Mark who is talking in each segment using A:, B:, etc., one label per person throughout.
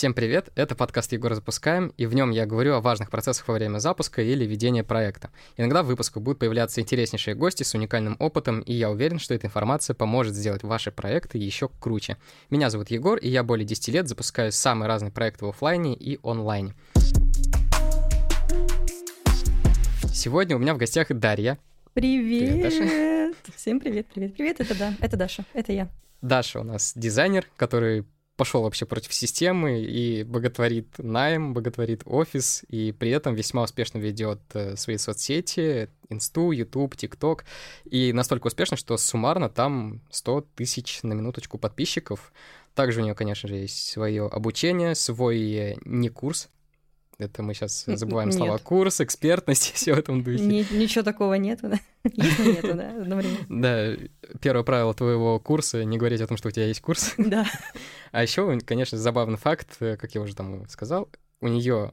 A: Всем привет, это подкаст Егор запускаем, и в нем я говорю о важных процессах во время запуска или ведения проекта. Иногда в выпусках будут появляться интереснейшие гости с уникальным опытом, и я уверен, что эта информация поможет сделать ваши проекты еще круче. Меня зовут Егор, и я более 10 лет запускаю самые разные проекты в офлайне и онлайне. Сегодня у меня в гостях Дарья.
B: Привет! привет Даша. Всем привет, привет, привет, это да, это Даша, это я.
A: Даша у нас дизайнер, который пошел вообще против системы и боготворит найм, боготворит офис, и при этом весьма успешно ведет э, свои соцсети, Инсту, Ютуб, ТикТок, и настолько успешно, что суммарно там 100 тысяч на минуточку подписчиков. Также у нее, конечно же, есть свое обучение, свой э, не курс, это мы сейчас забываем нет. слова курс, экспертность, все в этом духе.
B: Ни, ничего такого нету, да? Есть, нету, да, одновременно.
A: Да, первое правило твоего курса — не говорить о том, что у тебя есть курс.
B: Да.
A: А еще, конечно, забавный факт, как я уже там сказал, у нее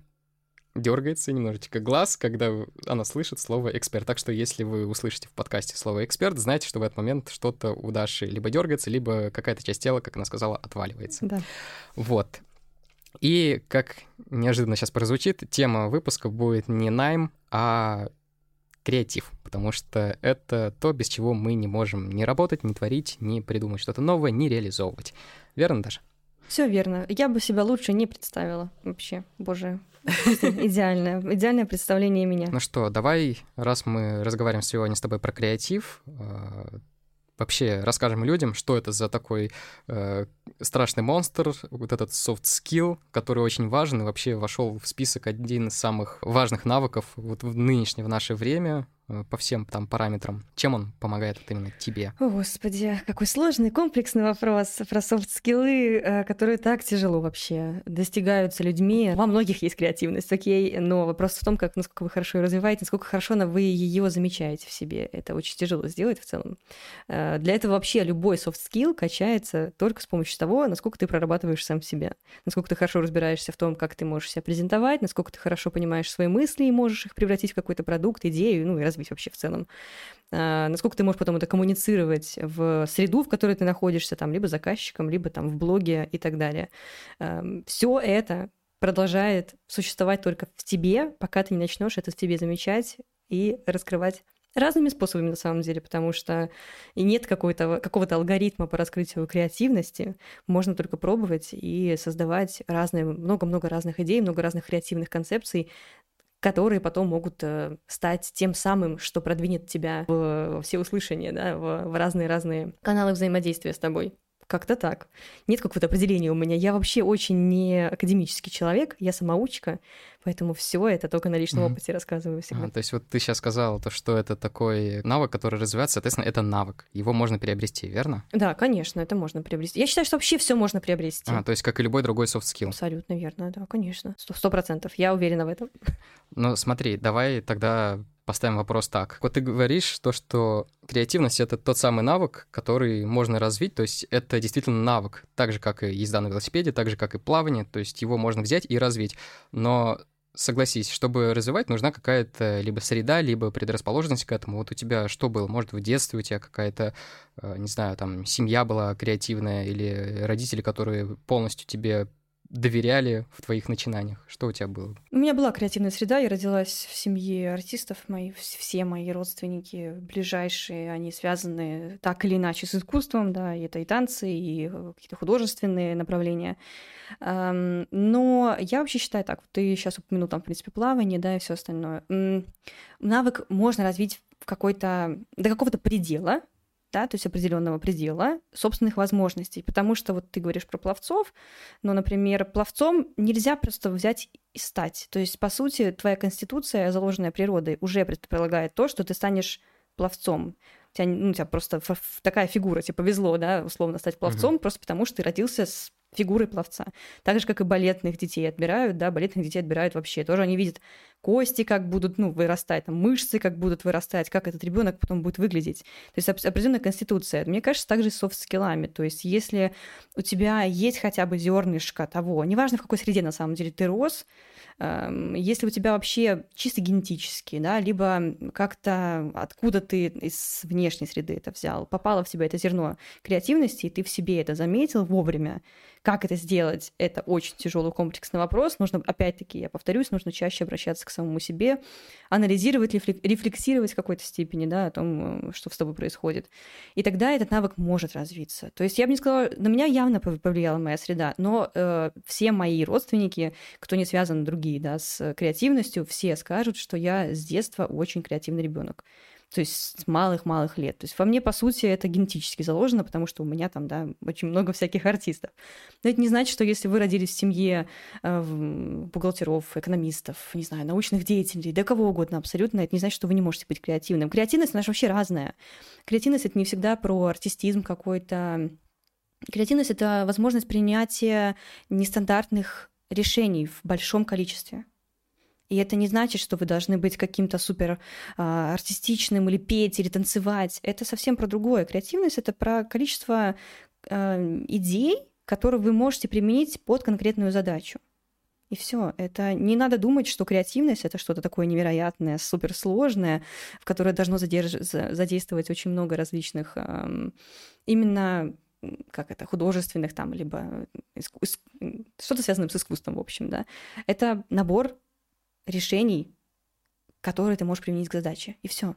A: дергается немножечко глаз, когда она слышит слово эксперт. Так что если вы услышите в подкасте слово эксперт, знайте, что в этот момент что-то у Даши либо дергается, либо какая-то часть тела, как она сказала, отваливается.
B: Да.
A: Вот. И, как неожиданно сейчас прозвучит, тема выпуска будет не найм, а креатив, потому что это то, без чего мы не можем ни работать, ни творить, ни придумать что-то новое, ни реализовывать. Верно, Даша?
B: Все верно. Я бы себя лучше не представила вообще. Боже, идеальное, идеальное представление меня.
A: Ну что, давай, раз мы разговариваем сегодня с тобой про креатив, э, вообще расскажем людям, что это за такой э, страшный монстр, вот этот soft skill, который очень важен и вообще вошел в список один из самых важных навыков вот в нынешнее, в наше время, по всем там параметрам? Чем он помогает вот именно тебе?
B: О, Господи, какой сложный, комплексный вопрос про soft skill ы, э, которые так тяжело вообще достигаются людьми. Во многих есть креативность, окей, но вопрос в том, как, насколько вы хорошо ее развиваете, насколько хорошо вы ее замечаете в себе. Это очень тяжело сделать в целом. Э, для этого вообще любой soft skill качается только с помощью того, насколько ты прорабатываешь сам себя, насколько ты хорошо разбираешься в том, как ты можешь себя презентовать, насколько ты хорошо понимаешь свои мысли и можешь их превратить в какой-то продукт, идею, ну и развить вообще в целом. А, насколько ты можешь потом это коммуницировать в среду, в которой ты находишься, там, либо заказчиком, либо там в блоге и так далее. Все это продолжает существовать только в тебе, пока ты не начнешь это в тебе замечать и раскрывать разными способами на самом деле, потому что и нет какого-то, какого-то алгоритма по раскрытию креативности. Можно только пробовать и создавать разные, много-много разных идей, много разных креативных концепций, которые потом могут э, стать тем самым, что продвинет тебя в всеуслышание, да, в разные-разные каналы взаимодействия с тобой. Как-то так. Нет какого-то определения у меня. Я вообще очень не академический человек, я самоучка, поэтому все это только на личном mm-hmm. опыте рассказываю всегда.
A: А, то есть вот ты сейчас сказала то, что это такой навык, который развивается, соответственно, это навык. Его можно приобрести, верно?
B: Да, конечно, это можно приобрести. Я считаю, что вообще все можно приобрести.
A: А, то есть как и любой другой soft skill.
B: Абсолютно верно, да, конечно. Сто процентов. Я уверена в этом.
A: Ну, смотри, давай тогда поставим вопрос так. Вот ты говоришь то, что креативность — это тот самый навык, который можно развить, то есть это действительно навык, так же, как и езда на велосипеде, так же, как и плавание, то есть его можно взять и развить. Но согласись, чтобы развивать, нужна какая-то либо среда, либо предрасположенность к этому. Вот у тебя что было? Может, в детстве у тебя какая-то, э, не знаю, там, семья была креативная или родители, которые полностью тебе доверяли в твоих начинаниях? Что у тебя было?
B: У меня была креативная среда, я родилась в семье артистов, мои, все мои родственники ближайшие, они связаны так или иначе с искусством, да, и это и танцы, и э, какие-то художественные направления. Но я вообще считаю так, ты сейчас упомянул там, в принципе, плавание, да, и все остальное. Навык можно развить в какой-то, до какого-то предела, да, то есть определенного предела собственных возможностей. Потому что вот ты говоришь про пловцов, но, например, пловцом нельзя просто взять и стать. То есть, по сути, твоя конституция, заложенная природой, уже предполагает то, что ты станешь пловцом. У тебя, ну, у тебя просто такая фигура, тебе повезло, да, условно стать пловцом, угу. просто потому что ты родился с фигурой пловца. Так же, как и балетных детей отбирают, да, балетных детей отбирают вообще. Тоже они видят кости как будут, ну, вырастать, там, мышцы как будут вырастать, как этот ребенок потом будет выглядеть. То есть определенная конституция. Мне кажется, также с софт-скиллами. То есть если у тебя есть хотя бы зернышко того, неважно в какой среде на самом деле ты рос, Эм, если у тебя вообще чисто генетически, да, либо как-то откуда ты из внешней среды это взял, попало в тебя это зерно креативности, и ты в себе это заметил вовремя, как это сделать, это очень тяжелый комплексный вопрос. Нужно, опять-таки, я повторюсь, нужно чаще обращаться к самому себе, анализировать, рефлексировать в какой-то степени, да, о том, э, что с тобой происходит. И тогда этот навык может развиться. То есть я бы не сказала, на меня явно повлияла моя среда, но э, все мои родственники, кто не связан другие, да, с креативностью, все скажут, что я с детства очень креативный ребенок то есть с малых-малых лет. То есть во мне, по сути, это генетически заложено, потому что у меня там, да, очень много всяких артистов. Но это не значит, что если вы родились в семье э, бухгалтеров, экономистов, не знаю, научных деятелей, да кого угодно абсолютно, это не значит, что вы не можете быть креативным. Креативность, она же вообще разная. Креативность — это не всегда про артистизм какой-то. Креативность — это возможность принятия нестандартных решений в большом количестве. И это не значит, что вы должны быть каким-то супер а, артистичным или петь, или танцевать. Это совсем про другое. Креативность — это про количество а, идей, которые вы можете применить под конкретную задачу. И все. Это не надо думать, что креативность это что-то такое невероятное, суперсложное, в которое должно задерж... задействовать очень много различных эм, именно как это, художественных там, либо иску... что-то связанное с искусством, в общем, да. Это набор решений, которые ты можешь применить к задаче. И все.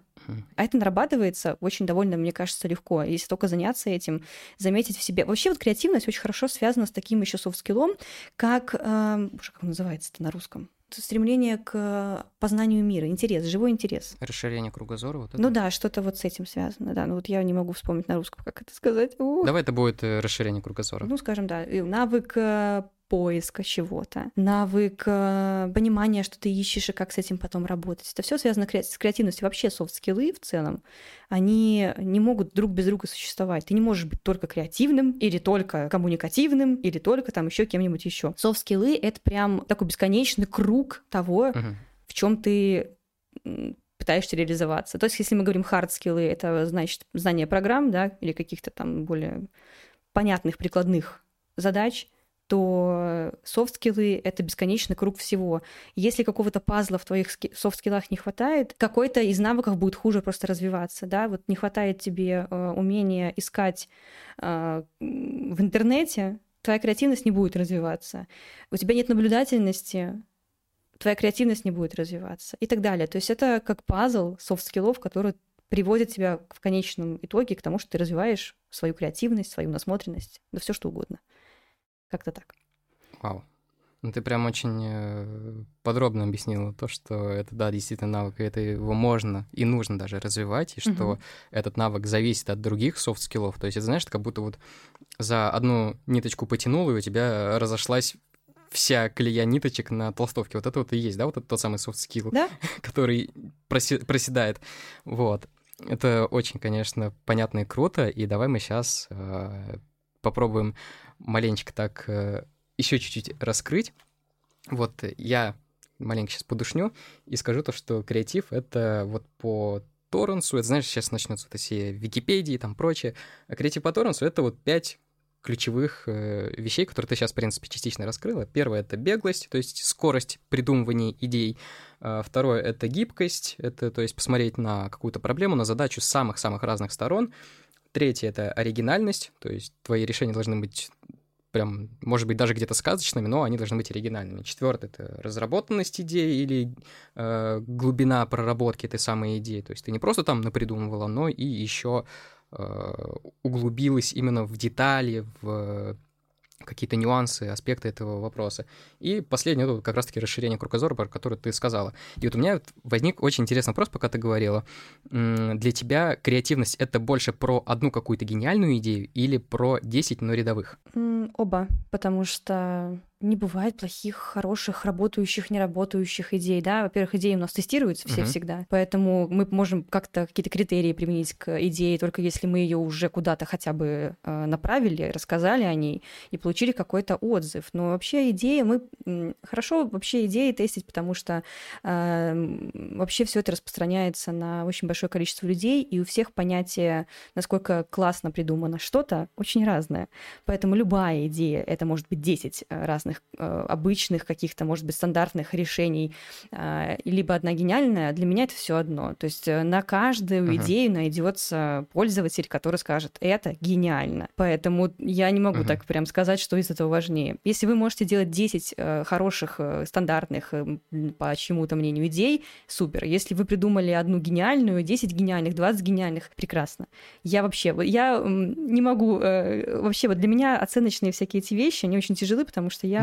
B: А это нарабатывается очень довольно, мне кажется, легко. Если только заняться этим, заметить в себе. Вообще вот креативность очень хорошо связана с таким еще soft skill ом, как... Э, как он называется это на русском? стремление к познанию мира, интерес, живой интерес.
A: Расширение кругозора, вот это?
B: Ну да, что-то вот с этим связано, да. Ну вот я не могу вспомнить на русском, как это сказать. Ух.
A: Давай это будет э, расширение кругозора.
B: Ну, скажем, да. Навык э, поиска чего-то, навык э, понимания, что ты ищешь и как с этим потом работать. Это все связано с креативностью. Вообще soft skill ы в целом, они не могут друг без друга существовать. Ты не можешь быть только креативным или только коммуникативным или только там еще кем-нибудь еще. Софт-скиллы — это прям такой бесконечный круг того, uh-huh. в чем ты пытаешься реализоваться. То есть, если мы говорим hard-скиллы, это значит знание программ, да, или каких-то там более понятных прикладных задач — то софт-скиллы — это бесконечный круг всего. Если какого-то пазла в твоих soft skill ах не хватает, какой-то из навыков будет хуже просто развиваться, да, вот не хватает тебе э, умения искать э, в интернете, твоя креативность не будет развиваться. У тебя нет наблюдательности, твоя креативность не будет развиваться и так далее. То есть это как пазл soft skill ов, который приводит тебя в конечном итоге к тому, что ты развиваешь свою креативность, свою насмотренность, да все что угодно. Как-то так.
A: Вау. Ну, ты прям очень э, подробно объяснила то, что это, да, действительно навык, и это его можно и нужно даже развивать, и что uh-huh. этот навык зависит от других soft skill ов. То есть, это, знаешь, как будто вот за одну ниточку потянул, и у тебя разошлась вся колея ниточек на толстовке. Вот это вот и есть, да, вот это тот самый soft skill,
B: да?
A: который проси- проседает. Вот. Это очень, конечно, понятно и круто, и давай мы сейчас э, попробуем маленечко так э, еще чуть-чуть раскрыть. Вот я маленько сейчас подушню и скажу то, что креатив — это вот по Торренсу, это, знаешь, сейчас начнутся вот эти Википедии и там прочее, а креатив по Торренсу — это вот пять ключевых э, вещей, которые ты сейчас, в принципе, частично раскрыла. Первое — это беглость, то есть скорость придумывания идей. А второе — это гибкость, это, то есть, посмотреть на какую-то проблему, на задачу с самых-самых разных сторон. Третье — это оригинальность, то есть твои решения должны быть прям, может быть, даже где-то сказочными, но они должны быть оригинальными. Четвертое — это разработанность идеи или э, глубина проработки этой самой идеи. То есть ты не просто там напридумывала, но и еще э, углубилась именно в детали, в какие-то нюансы, аспекты этого вопроса. И последнее, это как раз-таки расширение кругозора, про которое ты сказала. И вот у меня возник очень интересный вопрос, пока ты говорила. Для тебя креативность — это больше про одну какую-то гениальную идею или про 10, но рядовых?
B: Оба, потому что Не бывает плохих, хороших, работающих, неработающих идей, да. Во-первых, идеи у нас тестируются все uh-huh. всегда, поэтому мы можем как-то какие-то критерии применить к идее, только если мы ее уже куда-то хотя бы э, направили, рассказали о ней и получили какой-то отзыв. Но вообще идеи мы хорошо вообще идеи тестить, потому что э, вообще все это распространяется на очень большое количество людей, и у всех понятие, насколько классно придумано что-то, очень разное. Поэтому любая идея, это может быть 10 э, разных э, обычных каких-то, может быть, стандартных решений, э, либо одна гениальная, для меня это все одно. То есть на каждую uh-huh. идею найдется пользователь, который скажет, это гениально. Поэтому я не могу uh-huh. так прям сказать, что из этого важнее. Если вы можете делать 10 хороших, стандартных, по чему-то мнению, идей, супер. Если вы придумали одну гениальную, 10 гениальных, 20 гениальных, прекрасно. Я вообще, я не могу, э, вообще вот для меня оценочные всякие эти вещи, они очень тяжелы, потому что я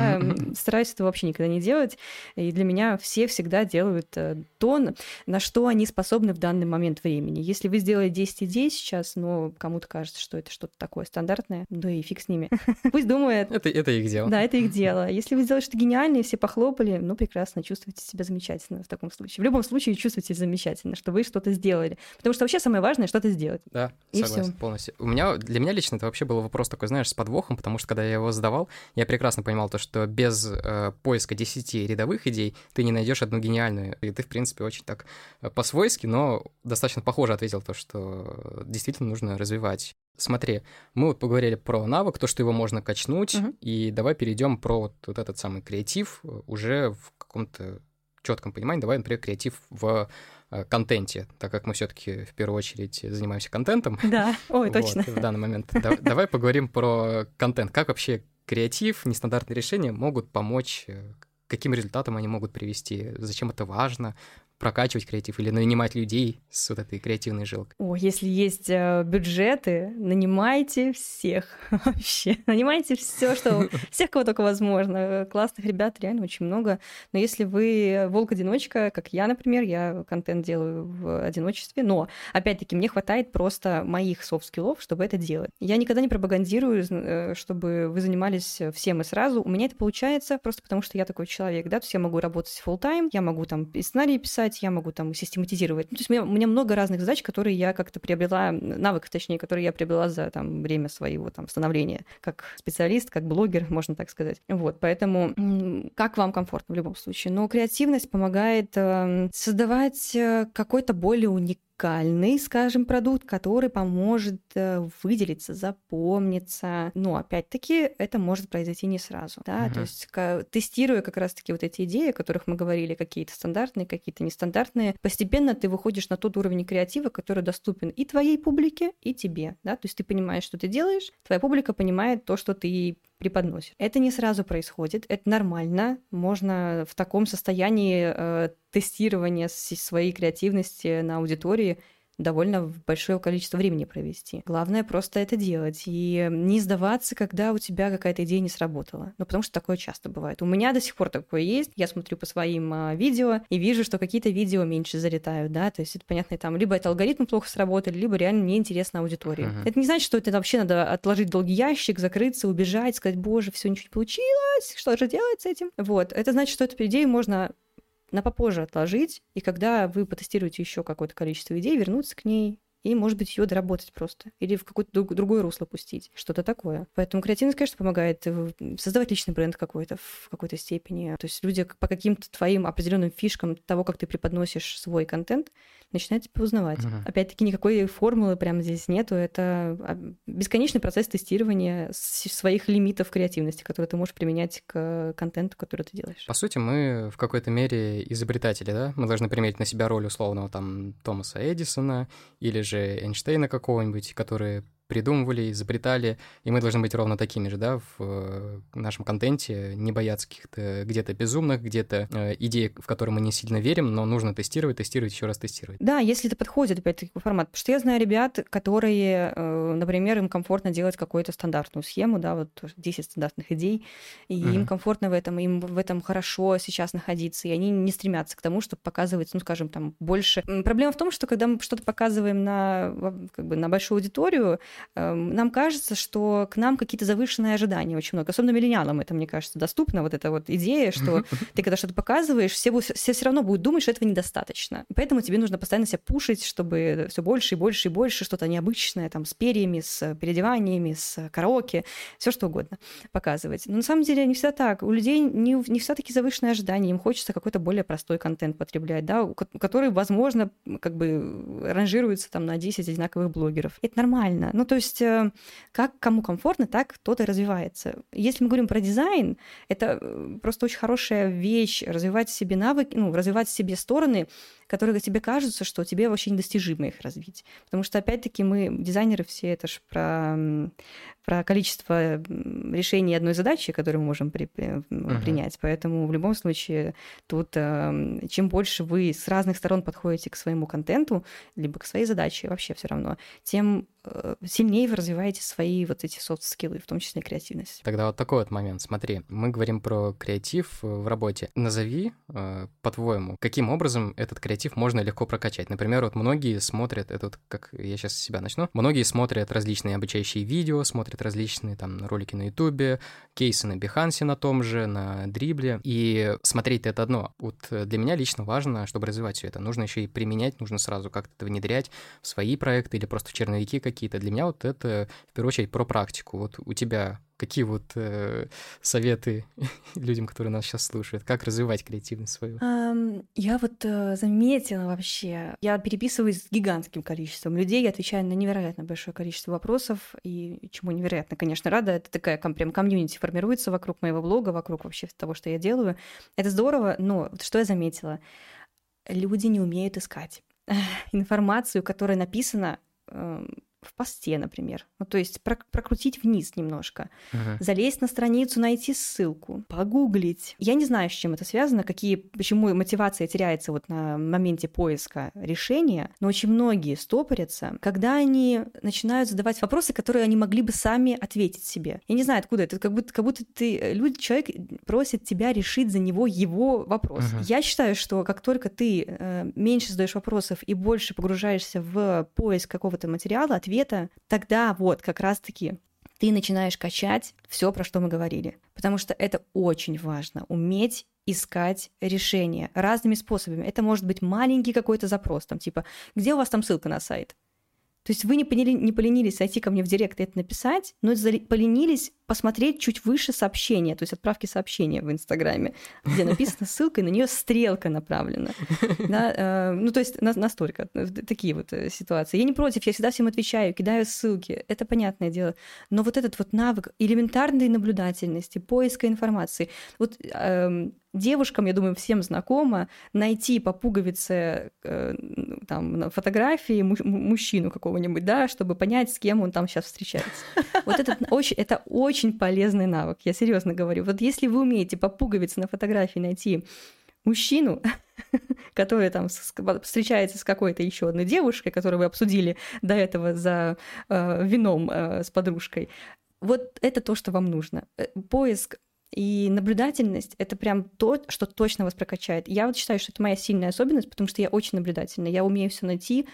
B: стараюсь этого вообще никогда не делать, и для меня все всегда делают э, то, на что они способны в данный момент времени. Если вы сделали 10 идей сейчас, но кому-то кажется, что это что-то такое стандартное, да и фиг с ними. Пусть думают.
A: Это, это их дело.
B: Да, это их дело. Если вы сделали что-то гениальное, все похлопали, ну, прекрасно, чувствуете себя замечательно в таком случае. В любом случае чувствуйте замечательно, что вы что-то сделали. Потому что вообще самое важное что-то сделать.
A: Да, и согласен всё. полностью. У меня, для меня лично это вообще был вопрос такой, знаешь, с подвохом, потому что когда я его задавал, я прекрасно понимал то, что без э, поиска 10 рядовых идей ты не найдешь одну гениальную. И ты, в принципе, очень так э, по-свойски, но достаточно похоже ответил то, что действительно нужно развивать. Смотри, мы вот поговорили про навык, то, что его можно качнуть, uh-huh. и давай перейдем про вот, вот этот самый креатив уже в каком-то четком понимании. Давай, например, креатив в Э, контенте, так как мы все-таки в первую очередь занимаемся контентом.
B: Да, ой, точно.
A: В данный момент. Давай поговорим про контент. Как вообще креатив, нестандартные решения могут помочь, э, каким результатам они могут привести, зачем это важно, прокачивать креатив или нанимать людей с вот этой креативной жилкой?
B: О, если есть э, бюджеты, нанимайте всех вообще. Нанимайте все, что... Всех, кого только возможно. Классных ребят реально очень много. Но если вы волк-одиночка, как я, например, я контент делаю в одиночестве, но, опять-таки, мне хватает просто моих soft skill ов, чтобы это делать. Я никогда не пропагандирую, э, чтобы вы занимались всем и сразу. У меня это получается просто потому, что я такой человек, да, то есть я могу работать full time я могу там и сценарий писать, писать, я могу там систематизировать. Ну, то есть у меня, у меня много разных задач, которые я как-то приобрела, навыков, точнее, которые я приобрела за там, время своего там, становления как специалист, как блогер, можно так сказать. Вот, поэтому как вам комфортно в любом случае. Но креативность помогает э, создавать э, какой-то более уникальный уникальный, скажем, продукт, который поможет э, выделиться, запомниться. Но опять-таки это может произойти не сразу, да, угу. то есть тестируя как раз-таки вот эти идеи, о которых мы говорили, какие-то стандартные, какие-то нестандартные, постепенно ты выходишь на тот уровень креатива, который доступен и твоей публике, и тебе, да, то есть ты понимаешь, что ты делаешь, твоя публика понимает то, что ты преподносит. Это не сразу происходит, это нормально. Можно в таком состоянии э, тестирования своей креативности на аудитории довольно большое количество времени провести. Главное просто это делать и не сдаваться, когда у тебя какая-то идея не сработала. Ну, потому что такое часто бывает. У меня до сих пор такое есть. Я смотрю по своим а, видео и вижу, что какие-то видео меньше залетают, да, то есть это понятно, там либо это алгоритмы плохо сработали, либо реально неинтересна аудитория. Uh-huh. Это не значит, что это вообще надо отложить долгий ящик, закрыться, убежать, сказать, боже, все ничего не получилось, что же делать с этим? Вот, это значит, что эту идею можно на попозже отложить, и когда вы потестируете еще какое-то количество идей, вернуться к ней, и, может быть, ее доработать просто. Или в какое-то другое русло пустить. Что-то такое. Поэтому креативность, конечно, помогает э, создавать личный бренд какой-то в какой-то степени. То есть люди по каким-то твоим определенным фишкам того, как ты преподносишь свой контент, начинает тебя узнавать. Uh-huh. Опять-таки никакой формулы прямо здесь нету. Это а, бесконечный процесс тестирования своих лимитов креативности, которые ты можешь применять к контенту, который ты делаешь.
A: По сути, мы в какой-то мере изобретатели, да? Мы должны применить на себя роль условного там Томаса Эдисона или же Эйнштейна какого-нибудь, которые придумывали, изобретали, и мы должны быть ровно такими же, да, в э, нашем контенте, не бояться каких-то где-то безумных, где-то э, идей, в которые мы не сильно верим, но нужно тестировать, тестировать, еще раз тестировать.
B: Да, если это подходит, опять-таки, формат. Потому что я знаю ребят, которые, э, например, им комфортно делать какую-то стандартную схему, да, вот 10 стандартных идей, и mm-hmm. им комфортно в этом, им в этом хорошо сейчас находиться, и они не стремятся к тому, чтобы показывать, ну, скажем, там, больше. Проблема в том, что когда мы что-то показываем на, как бы, на большую аудиторию, нам кажется, что к нам какие-то завышенные ожидания очень много. Особенно миллениалам это, мне кажется, доступно, вот эта вот идея, что ты когда что-то показываешь, все, все все равно будут думать, что этого недостаточно. Поэтому тебе нужно постоянно себя пушить, чтобы все больше и больше и больше что-то необычное, там, с перьями, с переодеваниями, с караоке, все что угодно показывать. Но на самом деле не всегда так. У людей не, не всегда такие завышенные ожидания, им хочется какой-то более простой контент потреблять, да, который, возможно, как бы ранжируется там на 10 одинаковых блогеров. Это нормально. Ну, то есть, э, как кому комфортно, так кто-то развивается. Если мы говорим про дизайн, это э, просто очень хорошая вещь, развивать в себе навыки, ну, развивать в себе стороны, которые тебе кажутся, что тебе вообще недостижимо их развить. Потому что, опять-таки, мы, дизайнеры все, это же про, про количество решений одной задачи, которую мы можем при, uh-huh. принять. Поэтому в любом случае тут э, чем больше вы с разных сторон подходите к своему контенту, либо к своей задаче, вообще все равно, тем Э, сильнее вы развиваете свои вот эти софт-скиллы, в том числе креативность.
A: Тогда вот такой вот момент. Смотри, мы говорим про креатив э, в работе. Назови, э, по-твоему, каким образом этот креатив можно легко прокачать. Например, вот многие смотрят, это вот как я сейчас с себя начну, многие смотрят различные обучающие видео, смотрят различные там ролики на Ютубе, кейсы на Бихансе на том же, на Дрибле, и смотреть это одно. Вот для меня лично важно, чтобы развивать все это. Нужно еще и применять, нужно сразу как-то это внедрять в свои проекты или просто в черновики какие какие-то. Для меня вот это, в первую очередь, про практику. Вот у тебя какие вот э, советы людям, которые нас сейчас слушают? Как развивать креативность свою?
B: Um, я вот э, заметила вообще, я переписываюсь с гигантским количеством людей, я отвечаю на невероятно большое количество вопросов, и чему невероятно, конечно, рада. Это такая прям комьюнити формируется вокруг моего блога, вокруг вообще того, что я делаю. Это здорово, но что я заметила? Люди не умеют искать информацию, которая написана эм, в посте, например. Ну, то есть прокрутить вниз немножко, uh-huh. залезть на страницу, найти ссылку, погуглить. Я не знаю, с чем это связано, какие, почему мотивация теряется вот на моменте поиска решения, но очень многие стопорятся, когда они начинают задавать вопросы, которые они могли бы сами ответить себе. Я не знаю, откуда это, как будто, как будто ты, э, люди, человек просит тебя решить за него его вопрос. Uh-huh. Я считаю, что как только ты э, меньше задаешь вопросов и больше погружаешься в поиск какого-то материала, ответа, тогда вот как раз-таки ты начинаешь качать все, про что мы говорили. Потому что это очень важно, уметь искать решения разными способами. Это может быть маленький какой-то запрос, там типа, где у вас там ссылка на сайт? То есть вы не, поняли, не поленились зайти ко мне в директ и это написать, но поленились посмотреть чуть выше сообщения, то есть отправки сообщения в Инстаграме, где написана ссылка, и на нее стрелка направлена. Да, э, ну, то есть на, настолько. Э, такие вот э, ситуации. Я не против, я всегда всем отвечаю, кидаю ссылки. Это понятное дело. Но вот этот вот навык элементарной наблюдательности, поиска информации, вот э, девушкам, я думаю, всем знакомо, найти по пуговице э, там, на фотографии мужчину какого-нибудь, да, чтобы понять, с кем он там сейчас встречается. Вот этот очень, это очень полезный навык, я серьезно говорю. Вот если вы умеете по пуговице на фотографии найти мужчину, который там встречается с какой-то еще одной девушкой, которую вы обсудили до этого за э, вином э, с подружкой, вот это то, что вам нужно. Э, поиск и наблюдательность — это прям то, что точно вас прокачает. Я вот считаю, что это моя сильная особенность, потому что я очень наблюдательна. Я умею все найти,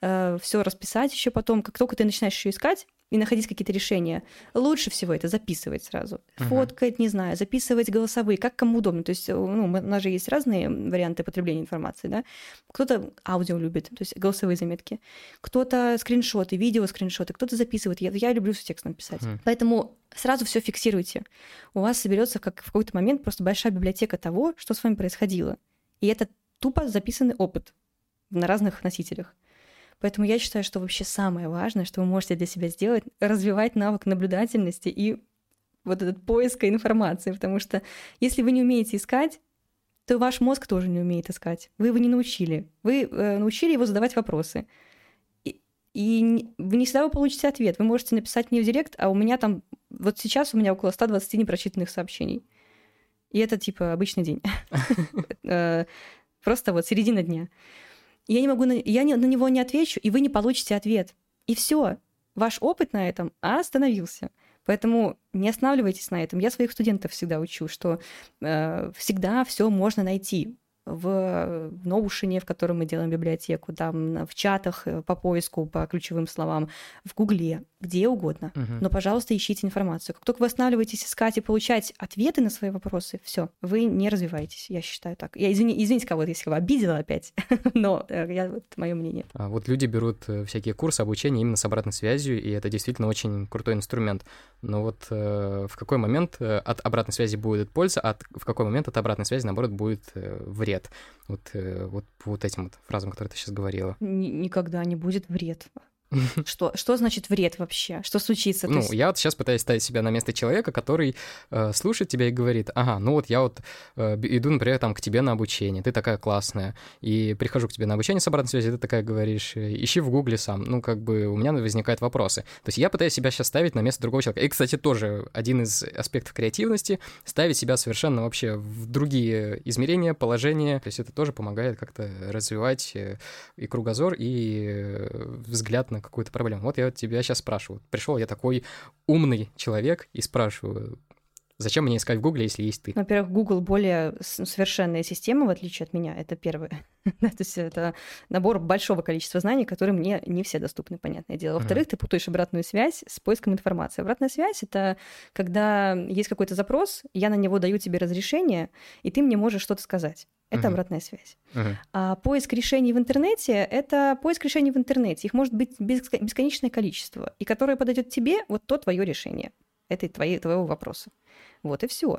B: э, все расписать еще потом. Как только ты начинаешь еще искать, и находить какие-то решения. Лучше всего это записывать сразу. Uh-huh. Фоткать, не знаю, записывать голосовые, как кому удобно. То есть, ну, у нас же есть разные варианты потребления информации, да. Кто-то аудио любит, то есть голосовые заметки. Кто-то скриншоты, видео скриншоты, кто-то записывает. Я, я люблю с текстом писать. Uh-huh. Поэтому сразу все фиксируйте. У вас соберется как в какой-то момент просто большая библиотека того, что с вами происходило. И это тупо записанный опыт на разных носителях. Поэтому я считаю, что вообще самое важное, что вы можете для себя сделать, развивать навык наблюдательности и вот этот поиска информации, потому что если вы не умеете искать, то ваш мозг тоже не умеет искать. Вы его не научили. Вы э, научили его задавать вопросы. И, и вы не всегда вы получите ответ. Вы можете написать мне в директ, а у меня там... Вот сейчас у меня около 120 непрочитанных сообщений. И это, типа, обычный день. Э, просто вот середина дня я не могу, на, я не, на него не отвечу, и вы не получите ответ. И все, ваш опыт на этом остановился. Поэтому не останавливайтесь на этом. Я своих студентов всегда учу, что э, всегда все можно найти. В Notion, в котором мы делаем библиотеку, там в чатах э, по поиску, по ключевым словам, в Гугле, где угодно. Угу. Но, пожалуйста, ищите информацию. Как только вы останавливаетесь искать и получать ответы на свои вопросы, все, вы не развиваетесь, я считаю так. Я извини, извините кого-то, если его обидела опять, но э, я, вот мое мнение.
A: А вот люди берут э, всякие курсы обучения именно с обратной связью, и это действительно очень крутой инструмент. Но вот э, в какой момент от обратной связи будет польза, а в какой момент от обратной связи, наоборот, будет вред? Вред. Вот, э, вот по вот этим вот фразам, которые ты сейчас говорила.
B: Никогда не будет вред. Что, что значит вред вообще? Что случится?
A: Ну, есть... я вот сейчас пытаюсь ставить себя на место человека, который э, слушает тебя и говорит, ага, ну вот я вот э, иду, например, там к тебе на обучение, ты такая классная, и прихожу к тебе на обучение с обратной связи, ты такая говоришь, э, ищи в гугле сам. Ну, как бы у меня возникают вопросы. То есть я пытаюсь себя сейчас ставить на место другого человека. И, кстати, тоже один из аспектов креативности — ставить себя совершенно вообще в другие измерения, положения. То есть это тоже помогает как-то развивать э, и кругозор, и э, взгляд на какую-то проблему. Вот я тебя сейчас спрашиваю. Пришел я такой умный человек и спрашиваю, Зачем мне искать в Гугле, если есть ты?
B: Во-первых, Google более совершенная система, в отличие от меня. Это первое. То есть это набор большого количества знаний, которые мне не все доступны, понятное дело. Во-вторых, ты путаешь обратную связь с поиском информации. Обратная связь — это когда есть какой-то запрос, я на него даю тебе разрешение, и ты мне можешь что-то сказать. Это uh-huh. обратная связь. Uh-huh. А поиск решений в интернете — это поиск решений в интернете. Их может быть бесконечное количество. И которое подойдет тебе, вот то твое решение этой твоей, твоего вопроса. Вот и все.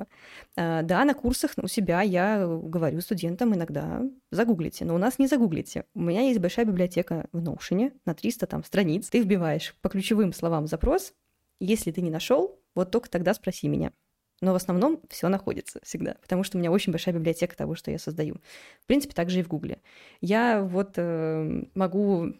B: А, да, на курсах у себя я говорю студентам иногда загуглите, но у нас не загуглите. У меня есть большая библиотека в Notion на 300 там страниц. Ты вбиваешь по ключевым словам запрос. Если ты не нашел, вот только тогда спроси меня. Но в основном все находится всегда, потому что у меня очень большая библиотека того, что я создаю. В принципе, также и в Гугле. Я вот э, могу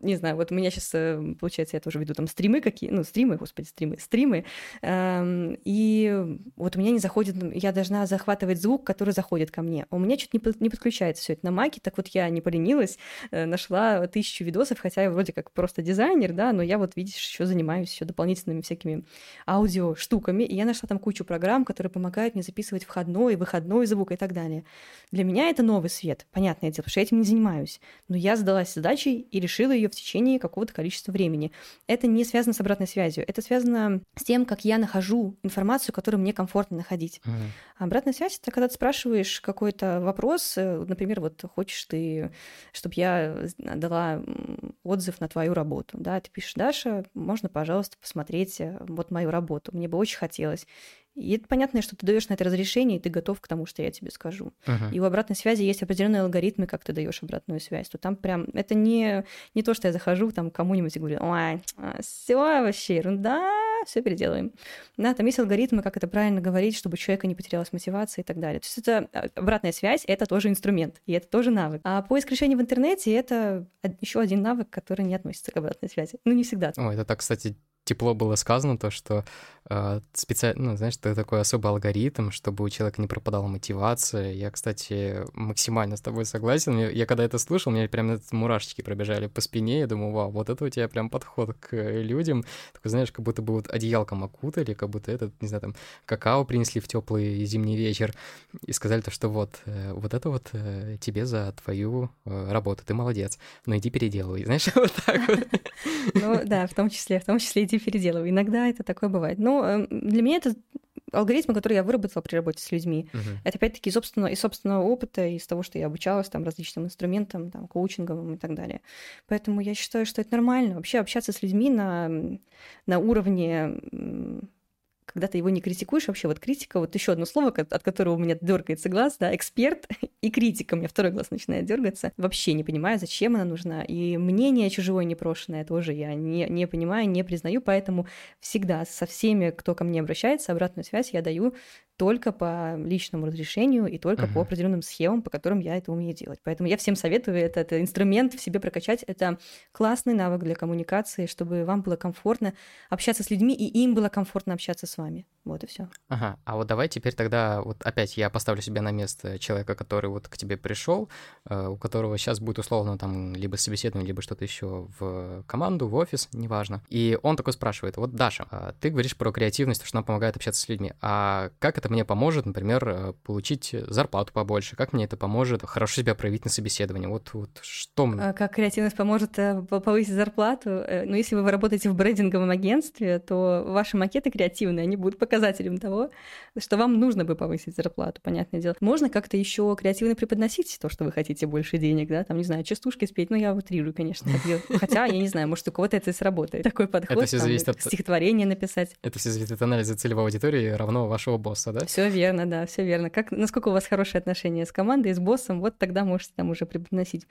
B: не знаю, вот у меня сейчас, э, получается, я тоже веду там стримы какие, ну, стримы, господи, стримы, стримы, эм, и вот у меня не заходит, я должна захватывать звук, который заходит ко мне. У меня что-то не, не подключается все это на маке, так вот я не поленилась, э, нашла тысячу видосов, хотя я вроде как просто дизайнер, да, но я вот, видишь, еще занимаюсь еще дополнительными всякими аудио штуками, и я нашла там кучу программ, которые помогают мне записывать входной, выходной звук и так далее. Для меня это новый свет, понятное дело, потому что я этим не занимаюсь, но я задалась задачей и решила получила ее в течение какого-то количества времени. Это не связано с обратной связью, это связано с тем, как я нахожу информацию, которую мне комфортно находить. Uh-huh. Обратная связь это когда ты спрашиваешь какой-то вопрос, э, например, вот хочешь ты, чтобы я дала отзыв на твою работу, да, ты пишешь, Даша, можно, пожалуйста, посмотреть э, вот мою работу, мне бы очень хотелось. И это понятно, что ты даешь на это разрешение, и ты готов к тому, что я тебе скажу. Uh-huh. И у обратной связи есть определенные алгоритмы, как ты даешь обратную связь. То там прям это не, не то, что я захожу там кому-нибудь и говорю, ой, все вообще ерунда, все переделаем. Да, там есть алгоритмы, как это правильно говорить, чтобы у человека не потерялась мотивация и так далее. То есть это а, обратная связь, это тоже инструмент, и это тоже навык. А поиск решений в интернете — это еще один навык, который не относится к обратной связи. Ну, не всегда.
A: О, это так, кстати, тепло было сказано, то, что э, специально, ну, знаешь, такой особый алгоритм, чтобы у человека не пропадала мотивация. Я, кстати, максимально с тобой согласен. Я, я когда это слушал, мне прям мурашечки пробежали по спине. Я думаю, вау, вот это у тебя прям подход к людям. Такой, знаешь, как будто бы вот одеялком окутали, как будто этот, не знаю, там, какао принесли в теплый зимний вечер и сказали то, что вот, э, вот это вот э, тебе за твою э, работу, ты молодец, но иди переделывай. Знаешь, вот так вот.
B: Ну да, в том числе, в том числе иди переделываю. Иногда это такое бывает. Но эм, для меня это алгоритмы, которые я выработала при работе с людьми. Uh-huh. Это опять-таки из собственного, из собственного опыта, из того, что я обучалась там различным инструментам, там, коучинговым и так далее. Поэтому я считаю, что это нормально. Вообще общаться с людьми на, на уровне когда ты его не критикуешь, вообще вот критика, вот еще одно слово, от которого у меня дергается глаз, да, эксперт и критика, у меня второй глаз начинает дергаться. Вообще не понимаю, зачем она нужна. И мнение чужое непрошенное тоже я не, не понимаю, не признаю, поэтому всегда со всеми, кто ко мне обращается, обратную связь я даю только по личному разрешению и только uh-huh. по определенным схемам, по которым я это умею делать. Поэтому я всем советую это, это инструмент в себе прокачать. Это классный навык для коммуникации, чтобы вам было комфортно общаться с людьми, и им было комфортно общаться с вами. Вот и все.
A: Ага, а вот давай теперь тогда, вот опять я поставлю себя на место человека, который вот к тебе пришел, э, у которого сейчас будет условно там либо собеседование, либо что-то еще в команду, в офис, неважно. И он такой спрашивает, вот, Даша, а ты говоришь про креативность, что она помогает общаться с людьми, а как это мне поможет, например, э, получить зарплату побольше, как мне это поможет хорошо себя проявить на собеседовании. Вот, вот что мне...
B: А как креативность поможет э, повысить зарплату? Э, ну, если вы работаете в брендинговом агентстве, то ваши макеты креативные, они будут показателем того, что вам нужно бы повысить зарплату, понятное дело. Можно как-то еще креативно преподносить то, что вы хотите больше денег, да, там, не знаю, частушки спеть, ну, я утрирую, конечно, хотя, я не знаю, может, у кого-то это и сработает. Такой подход, это все зависит от... стихотворение написать.
A: Это все зависит от анализа целевой аудитории равно вашего босса, да?
B: Все верно, да, все верно. Как, насколько у вас хорошие отношения с командой, с боссом, вот тогда можете там уже преподносить.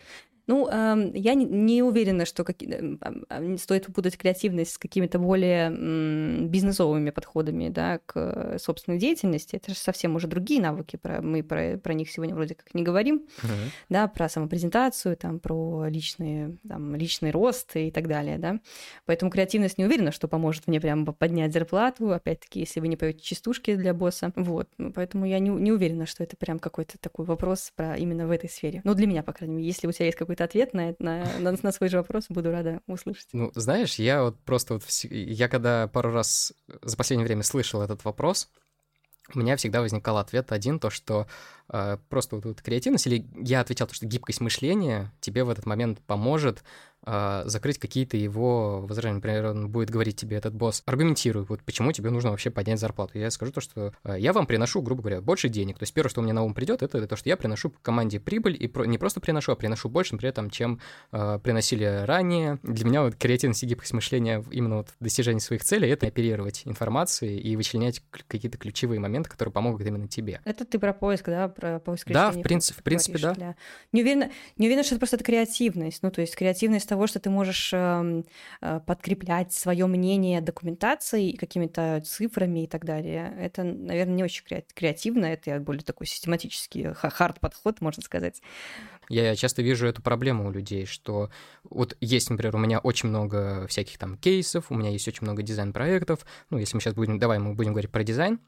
B: Ну, э, я не, уверена, что как, э, э, стоит путать креативность с какими-то более э, бизнесовыми подходами да, к собственной деятельности. Это же совсем уже другие навыки. Про, мы про, про них сегодня вроде как не говорим. Uh-huh. Да, про самопрезентацию, там, про личные, там, личный рост и так далее. Да? Поэтому креативность не уверена, что поможет мне прямо поднять зарплату. Опять-таки, если вы не поете частушки для босса. Вот. Поэтому я не, не уверена, что это прям какой-то такой вопрос про именно в этой сфере. Ну, для меня, по крайней мере. Если у тебя есть какой-то ответ на, на, на, на свой же вопрос, буду рада услышать.
A: Ну, знаешь, я вот просто вот... Я когда пару раз за последнее время слышал этот вопрос, у меня всегда возникал ответ один, то, что э, просто вот, вот креативность, или я отвечал, то, что гибкость мышления тебе в этот момент поможет э, закрыть какие-то его возражения. Например, он будет говорить тебе, этот босс, аргументируй, вот почему тебе нужно вообще поднять зарплату. Я скажу то, что э, я вам приношу, грубо говоря, больше денег. То есть первое, что у меня на ум придет, это то, что я приношу команде прибыль, и про, не просто приношу, а приношу больше, при этом, чем э, приносили ранее. Для меня вот креативность и гибкость мышления именно вот в достижении своих целей — это оперировать информацией и вычленять какие-то ключевые моменты, которые помогут именно тебе.
B: Это ты про поиск, да, про поиск
A: решений? Да, в, принцип, в принципе, да. Для...
B: Не, уверена, не уверена, что это просто это креативность. Ну, то есть креативность того, что ты можешь э, э, подкреплять свое мнение документацией, какими-то цифрами и так далее. Это, наверное, не очень креативно, это более такой систематический хард-подход, можно сказать.
A: Я часто вижу эту проблему у людей, что вот есть, например, у меня очень много всяких там кейсов, у меня есть очень много дизайн-проектов. Ну, если мы сейчас будем, давай мы будем говорить про дизайн,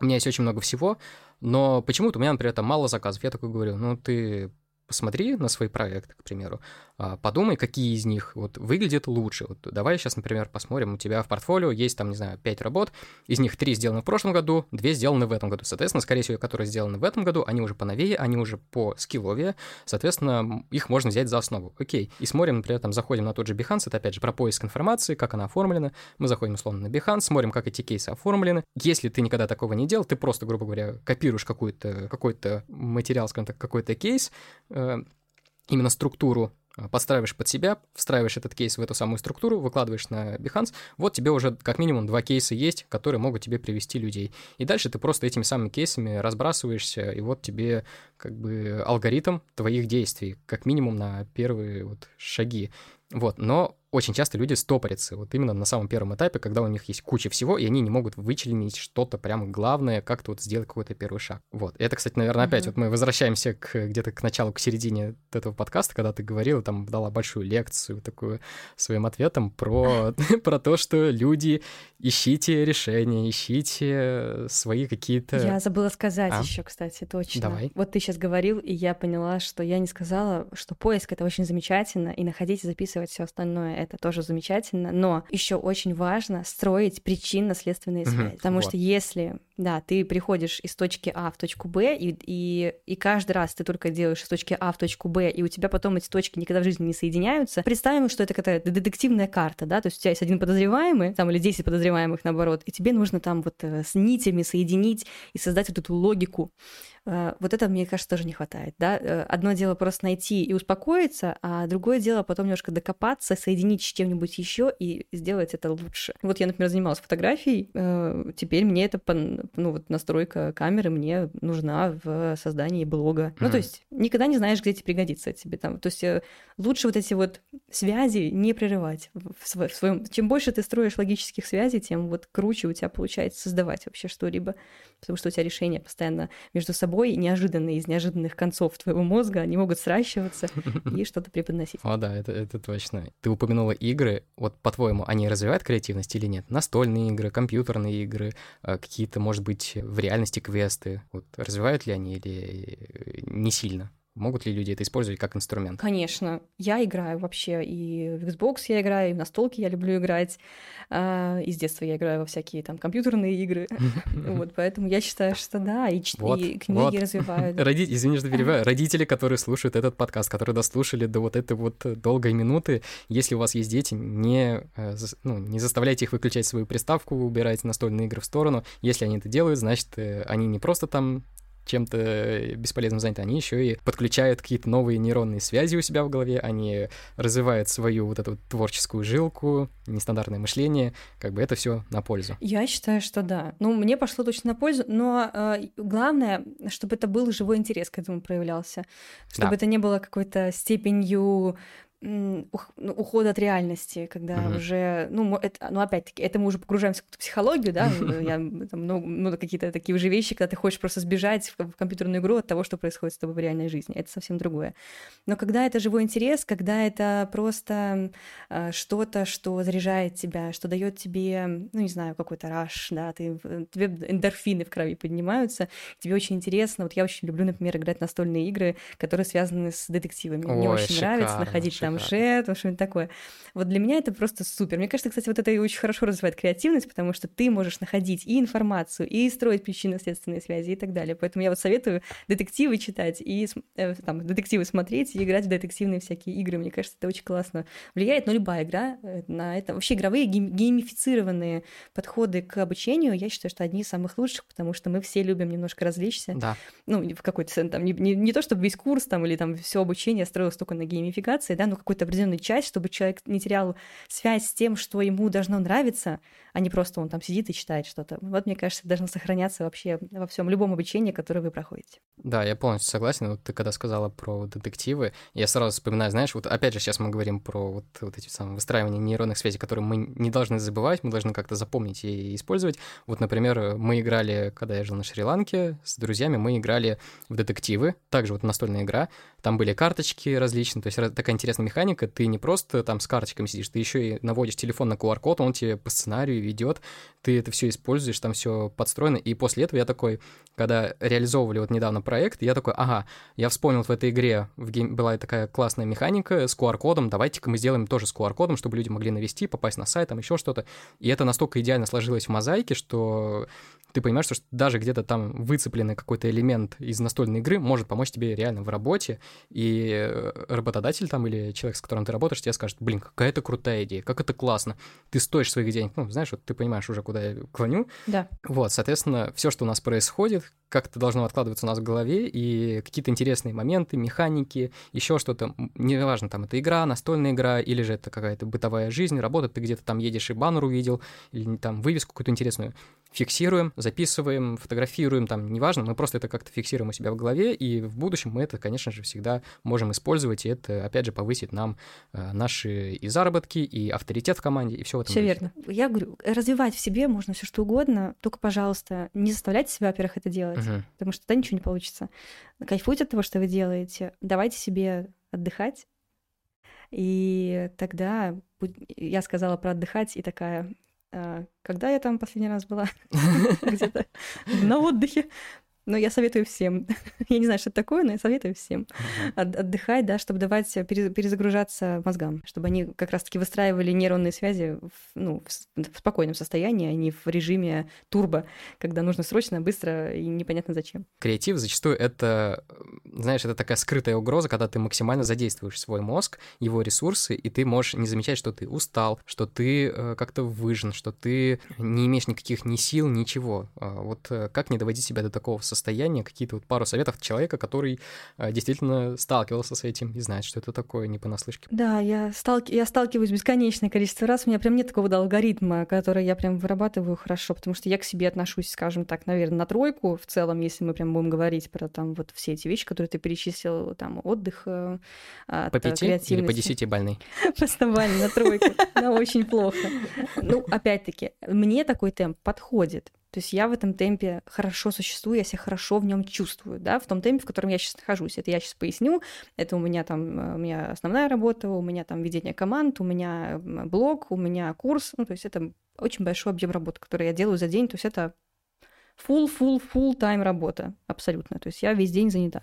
A: у меня есть очень много всего, но почему-то у меня, например, там мало заказов. Я такой говорю, ну, ты посмотри на свой проект, к примеру, а, подумай, какие из них вот выглядят лучше. Вот давай сейчас, например, посмотрим, у тебя в портфолио есть там, не знаю, 5 работ, из них 3 сделаны в прошлом году, 2 сделаны в этом году. Соответственно, скорее всего, которые сделаны в этом году, они уже поновее, они уже по скилловее, соответственно, их можно взять за основу. Окей. И смотрим, например, там заходим на тот же Behance, это опять же про поиск информации, как она оформлена. Мы заходим условно на Behance, смотрим, как эти кейсы оформлены. Если ты никогда такого не делал, ты просто, грубо говоря, копируешь какой-то какой материал, скажем так, какой-то кейс, именно структуру а, подстраиваешь под себя, встраиваешь этот кейс в эту самую структуру, выкладываешь на Behance, вот тебе уже как минимум два кейса есть, которые могут тебе привести людей. И дальше ты просто этими самыми кейсами разбрасываешься, и вот тебе как бы алгоритм твоих действий, как минимум на первые вот шаги. Вот, но очень часто люди стопорятся вот именно на самом первом этапе, когда у них есть куча всего, и они не могут вычленить что-то прямо главное, как-то вот сделать какой-то первый шаг. Вот. И это, кстати, наверное, mm-hmm. опять вот мы возвращаемся к где-то к началу, к середине этого подкаста, когда ты говорила, там дала большую лекцию такую своим ответом про, про то, что люди ищите решения, ищите свои какие-то...
B: Я забыла сказать а? еще, кстати, точно.
A: Давай.
B: Вот ты сейчас говорил, и я поняла, что я не сказала, что поиск — это очень замечательно, и находить и записывать все остальное это тоже замечательно, но еще очень важно строить причинно-следственные связи. Угу, потому вот. что если, да, ты приходишь из точки А в точку Б, и, и, и каждый раз ты только делаешь из точки А в точку Б, и у тебя потом эти точки никогда в жизни не соединяются, представим, что это какая-то детективная карта, да, то есть у тебя есть один подозреваемый, там, или 10 подозреваемых, наоборот, и тебе нужно там вот э, с нитями соединить и создать вот эту логику. Э, вот это, мне кажется, тоже не хватает. Да? Э, одно дело просто найти и успокоиться, а другое дело потом немножко докопаться, соединить с чем-нибудь еще и сделать это лучше. Вот я, например, занималась фотографией, э, теперь мне это, ну вот настройка камеры мне нужна в создании блога. Mm-hmm. Ну то есть никогда не знаешь, где тебе пригодится тебе там. То есть лучше вот эти вот связи не прерывать в своем. Чем больше ты строишь логических связей, тем вот круче у тебя получается создавать вообще что-либо, потому что у тебя решения постоянно между собой собой неожиданные из неожиданных концов твоего мозга, они могут сращиваться и что-то преподносить.
A: О, да, это, это точно. Ты упомянула игры. Вот, по-твоему, они развивают креативность или нет? Настольные игры, компьютерные игры, э, какие-то, может быть, в реальности квесты. Вот развивают ли они или не сильно? Могут ли люди это использовать как инструмент?
B: Конечно. Я играю вообще и в Xbox я играю, и в настолки я люблю играть. А, и с детства я играю во всякие там компьютерные игры. Вот, поэтому я считаю, что да, и, книги развивают.
A: Извини, что перебиваю. Родители, которые слушают этот подкаст, которые дослушали до вот этой вот долгой минуты, если у вас есть дети, не, э, ну, не заставляйте их выключать свою приставку, убирайте настольные игры в сторону. Если они это делают, значит, э, они не просто там чем-то бесполезным заняты, они еще и подключают какие-то новые нейронные связи у себя в голове, они развивают свою вот эту творческую жилку, нестандартное мышление, как бы это все на пользу.
B: Я считаю, что да. Ну, мне пошло точно на пользу, но э, главное, чтобы это был живой интерес к этому проявлялся, чтобы да. это не было какой-то степенью ну, ухода от реальности, когда mm-hmm. уже, ну, это, ну, опять-таки, это мы уже погружаемся в психологию, да, я, там, ну, ну, какие-то такие уже вещи, когда ты хочешь просто сбежать в, в компьютерную игру от того, что происходит с тобой в реальной жизни, это совсем другое. Но когда это живой интерес, когда это просто э, что-то, что заряжает тебя, что дает тебе, ну, не знаю, какой-то раш, да, ты, тебе эндорфины в крови поднимаются, тебе очень интересно, вот я очень люблю, например, играть настольные игры, которые связаны с детективами, Ой, мне очень шикарно, нравится находить шикарно. там да. что-нибудь такое. Вот для меня это просто супер. Мне кажется, кстати, вот это и очень хорошо развивает креативность, потому что ты можешь находить и информацию, и строить причинно-следственные связи и так далее. Поэтому я вот советую детективы читать и э, там, детективы смотреть и играть в детективные всякие игры. Мне кажется, это очень классно влияет. Но любая игра э, на это... Вообще игровые геймифицированные подходы к обучению, я считаю, что одни из самых лучших, потому что мы все любим немножко развлечься.
A: Да.
B: Ну, в какой-то там, не, не, не то, чтобы весь курс там или там все обучение строилось только на геймификации, да, но какую-то определенную часть, чтобы человек не терял связь с тем, что ему должно нравиться, а не просто он там сидит и читает что-то. Вот, мне кажется, должно сохраняться вообще во всем любом обучении, которое вы проходите.
A: Да, я полностью согласен. Вот ты когда сказала про детективы, я сразу вспоминаю, знаешь, вот опять же сейчас мы говорим про вот, вот эти самые выстраивания нейронных связей, которые мы не должны забывать, мы должны как-то запомнить и использовать. Вот, например, мы играли, когда я жил на Шри-Ланке, с друзьями мы играли в детективы, также вот настольная игра, там были карточки различные, то есть такая интересная механика, ты не просто там с карточками сидишь, ты еще и наводишь телефон на QR-код, он тебе по сценарию ведет, ты это все используешь, там все подстроено, и после этого я такой, когда реализовывали вот недавно проект, я такой, ага, я вспомнил в этой игре, в гейм была такая классная механика с QR-кодом, давайте-ка мы сделаем тоже с QR-кодом, чтобы люди могли навести, попасть на сайт, там еще что-то, и это настолько идеально сложилось в мозаике, что ты понимаешь, что даже где-то там выцепленный какой-то элемент из настольной игры может помочь тебе реально в работе, и э, работодатель там или человек, с которым ты работаешь, тебе скажет, блин, какая это крутая идея, как это классно, ты стоишь своих денег, ну, знаешь, вот ты понимаешь уже, куда я клоню.
B: Да.
A: Вот, соответственно, все, что у нас происходит, как это должно откладываться у нас в голове, и какие-то интересные моменты, механики, еще что-то, неважно, там, это игра, настольная игра, или же это какая-то бытовая жизнь, работа, ты где-то там едешь и баннер увидел, или там вывеску какую-то интересную, фиксируем, записываем, фотографируем, там, неважно, мы просто это как-то фиксируем у себя в голове, и в будущем мы это, конечно же, всегда можем использовать, и это, опять же, повысит нам э, наши и заработки, и авторитет в команде, и все в этом.
B: Все верно. Я говорю, развивать в себе можно все что угодно, только, пожалуйста, не заставляйте себя, во-первых, это делать, угу. потому что тогда ничего не получится. Кайфуйте от того, что вы делаете, давайте себе отдыхать, и тогда я сказала про отдыхать, и такая, а, когда я там последний раз была? Где-то на отдыхе. Но я советую всем. я не знаю, что это такое, но я советую всем от, отдыхать, да, чтобы давать перезагружаться мозгам, чтобы они как раз-таки выстраивали нейронные связи в, ну, в спокойном состоянии, а не в режиме турбо, когда нужно срочно, быстро и непонятно зачем.
A: Креатив зачастую это, знаешь, это такая скрытая угроза, когда ты максимально задействуешь свой мозг, его ресурсы, и ты можешь не замечать, что ты устал, что ты э, как-то выжен, что ты не имеешь никаких ни сил, ничего. А вот э, как не доводить себя до такого состояния? Состояние, какие-то вот пару советов человека, который э, действительно сталкивался с этим и знает, что это такое, не понаслышке.
B: Да, я, сталки... я сталкиваюсь бесконечное количество раз. У меня прям нет такого алгоритма, который я прям вырабатываю хорошо, потому что я к себе отношусь, скажем так, наверное, на тройку в целом, если мы прям будем говорить про там вот все эти вещи, которые ты перечислил, там отдых, э,
A: от по пяти или по десяти больный?
B: Просто бальный на тройку. Да, очень плохо. Ну, опять-таки, мне такой темп подходит. То есть я в этом темпе хорошо существую, я себя хорошо в нем чувствую, да, в том темпе, в котором я сейчас нахожусь. Это я сейчас поясню. Это у меня там, э, у меня основная работа, у меня там ведение команд, у меня блог, у меня курс. Ну, то есть это очень большой объем работы, который я делаю за день. То есть это full, full, full time работа абсолютно. То есть я весь день занята.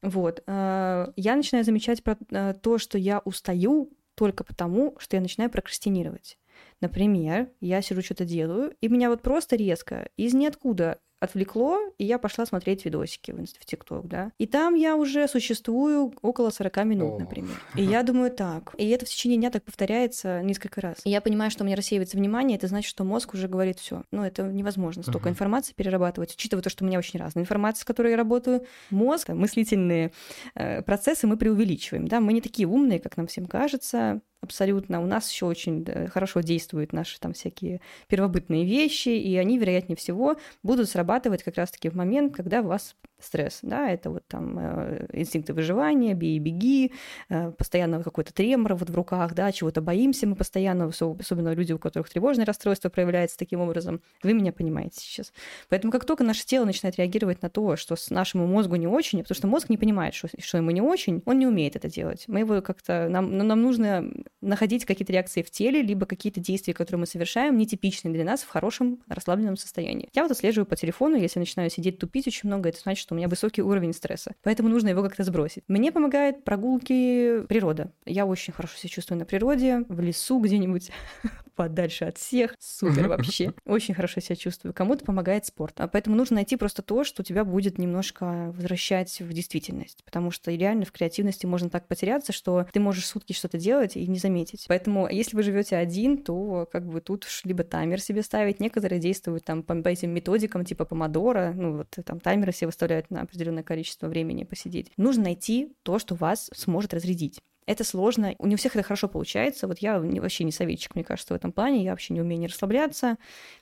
B: Вот. Я начинаю замечать про то, что я устаю только потому, что я начинаю прокрастинировать. Например, я сижу, что-то делаю, и меня вот просто резко из ниоткуда отвлекло, и я пошла смотреть видосики в, в ТикТок, да. И там я уже существую около 40 минут, О. например. И я думаю так. И это в течение дня так повторяется несколько раз. И я понимаю, что у меня рассеивается внимание, это значит, что мозг уже говорит все. Ну, это невозможно столько uh-huh. информации перерабатывать, учитывая то, что у меня очень разная информация, с которой я работаю. Мозг, мыслительные э, процессы мы преувеличиваем, да. Мы не такие умные, как нам всем кажется абсолютно. У нас еще очень хорошо действуют наши там всякие первобытные вещи, и они, вероятнее всего, будут срабатывать как раз-таки в момент, когда вас стресс, да, это вот там э, инстинкты выживания, бей и беги, э, постоянно какой-то тремор вот в руках, да, чего-то боимся мы постоянно, особенно люди, у которых тревожное расстройство проявляется таким образом. Вы меня понимаете сейчас. Поэтому как только наше тело начинает реагировать на то, что с нашему мозгу не очень, потому что мозг не понимает, что, что ему не очень, он не умеет это делать. Мы его как-то, нам, ну, нам нужно находить какие-то реакции в теле, либо какие-то действия, которые мы совершаем, нетипичные для нас в хорошем расслабленном состоянии. Я вот отслеживаю по телефону, если начинаю сидеть тупить очень много, это значит, что у меня высокий уровень стресса. Поэтому нужно его как-то сбросить. Мне помогает прогулки природа. Я очень хорошо себя чувствую на природе, в лесу где-нибудь, подальше от всех. Супер вообще. Очень хорошо себя чувствую. Кому-то помогает спорт. А поэтому нужно найти просто то, что тебя будет немножко возвращать в действительность. Потому что реально в креативности можно так потеряться, что ты можешь сутки что-то делать и не заметить. Поэтому если вы живете один, то как бы тут либо таймер себе ставить. Некоторые действуют там по, по этим методикам типа помодора. Ну вот там таймеры себе выставляют на определенное количество времени посидеть. Нужно найти то, что вас сможет разрядить. Это сложно. У не у всех это хорошо получается. Вот я вообще не советчик, мне кажется, в этом плане. Я вообще не умею не расслабляться,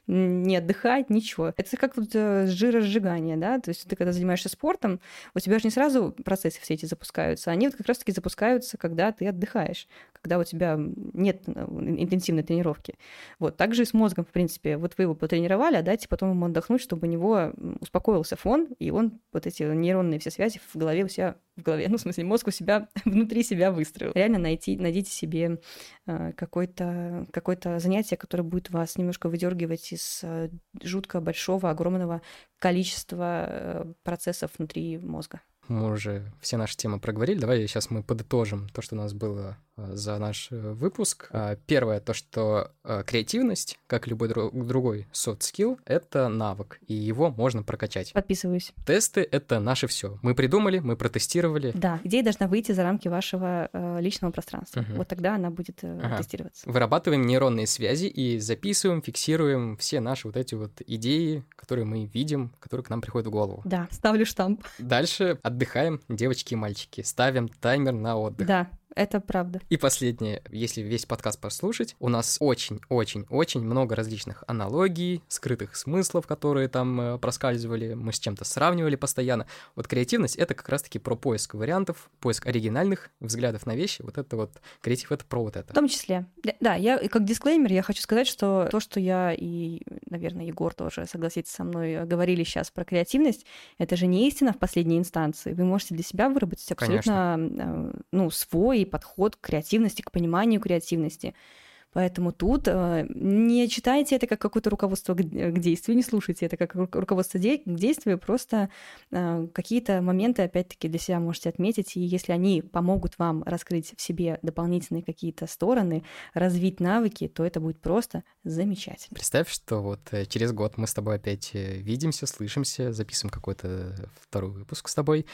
B: не отдыхать, ничего. Это как вот э, жиросжигание, да? То есть ты когда занимаешься спортом, у тебя же не сразу процессы все эти запускаются. Они вот как раз-таки запускаются, когда ты отдыхаешь, когда у тебя нет э, интенсивной тренировки. Вот. Так же и с мозгом, в принципе. Вот вы его потренировали, а дайте потом ему отдохнуть, чтобы у него успокоился фон, и он вот эти нейронные все связи в голове у себя в голове, ну, в смысле, мозг у себя, внутри себя выстроил. Реально найти, найдите себе э, какое-то какое занятие, которое будет вас немножко выдергивать из э, жутко большого, огромного количества процессов внутри мозга.
A: Мы уже все наши темы проговорили. Давай сейчас мы подытожим то, что у нас было за наш э, выпуск. А, первое, то, что э, креативность, как любой другой soft skill, это навык, и его можно прокачать.
B: Подписываюсь.
A: Тесты — это наше все. Мы придумали, мы протестировали.
B: Да, идея должна выйти за рамки вашего личного пространства. Угу. Вот тогда она будет ага. тестироваться.
A: Вырабатываем нейронные связи и записываем, фиксируем все наши вот эти вот идеи, которые мы видим, которые к нам приходят в голову.
B: Да, ставлю штамп.
A: Дальше отдыхаем, девочки и мальчики. Ставим таймер на отдых.
B: Да, это правда.
A: И последнее, если весь подкаст послушать, у нас очень-очень-очень много различных аналогий, скрытых смыслов, которые там э, проскальзывали, мы с чем-то сравнивали постоянно. Вот креативность — это как раз-таки про поиск вариантов, поиск оригинальных взглядов на вещи. Вот это вот креатив — это про вот это.
B: В том числе. Да, я как дисклеймер я хочу сказать, что то, что я и, наверное, Егор тоже согласится со мной, э, говорили сейчас про креативность, это же не истина в последней инстанции. Вы можете для себя выработать абсолютно, Конечно. Э, ну, свой подход к креативности, к пониманию креативности. Поэтому тут э, не читайте это как какое-то руководство к, действию, не слушайте это как руководство к действию, просто э, какие-то моменты, опять-таки, для себя можете отметить, и если они помогут вам раскрыть в себе дополнительные какие-то стороны, развить навыки, то это будет просто замечательно.
A: Представь, что вот э, через год мы с тобой опять видимся, слышимся, записываем какой-то второй выпуск с тобой,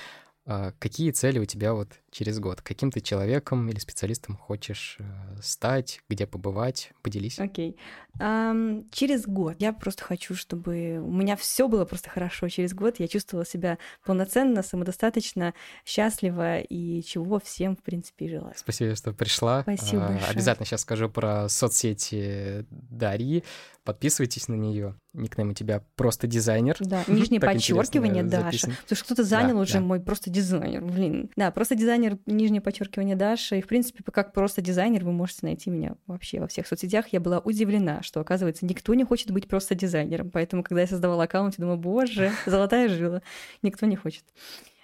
A: а какие цели у тебя вот через год? Каким ты человеком или специалистом хочешь э, стать, где побывать? Поделись.
B: Окей. Okay. Um, через год я просто хочу, чтобы у меня все было просто хорошо. Через год я чувствовала себя полноценно, самодостаточно, счастлива и чего всем, в принципе, желаю.
A: Спасибо, что пришла.
B: Спасибо
A: uh, Обязательно сейчас скажу про соцсети Дарьи. Подписывайтесь на нее. Никнейм у тебя просто дизайнер.
B: Да, нижнее подчеркивание Даша. Потому что кто-то занял да, уже да. мой просто дизайнер. Блин. Да, просто дизайнер, нижнее подчеркивание Даша. И, в принципе, как просто дизайнер вы можете найти меня вообще во всех соцсетях. Я была удивлена, что, оказывается, никто не хочет быть просто дизайнером. Поэтому, когда я создавала аккаунт, я думала, боже, золотая жила. Никто не хочет.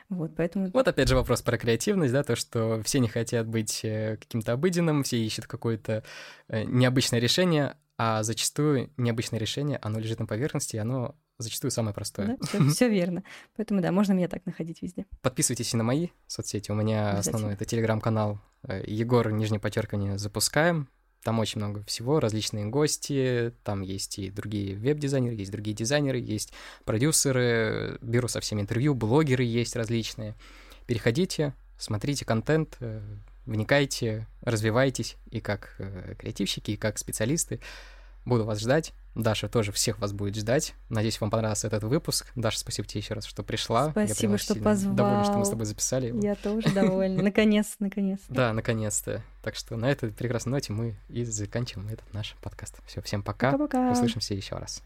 B: Вот, поэтому...
A: Вот опять же вопрос про креативность, да, то, что все не хотят быть э, каким-то обыденным, все ищут какое-то э, необычное решение, а зачастую необычное решение, оно лежит на поверхности, и оно зачастую самое простое.
B: Да, все верно. Поэтому да, можно меня так находить везде.
A: Подписывайтесь и на мои соцсети. У меня основной это телеграм-канал э, Егор, нижнее подчеркивание, запускаем. Там очень много всего, различные гости, там есть и другие веб-дизайнеры, есть другие дизайнеры, есть продюсеры, беру со всеми интервью, блогеры есть различные. Переходите, смотрите контент, э, вникайте, развивайтесь и как э, креативщики, и как специалисты. Буду вас ждать. Даша тоже всех вас будет ждать. Надеюсь, вам понравился этот выпуск. Даша, спасибо тебе еще раз, что пришла.
B: Спасибо, что позвал.
A: Довольна, что мы с тобой записали
B: Я тоже довольна. Наконец, наконец.
A: Да, наконец-то. Так что на этой прекрасной ноте мы и заканчиваем этот наш подкаст. Все, всем пока.
B: Пока-пока.
A: Услышимся еще раз.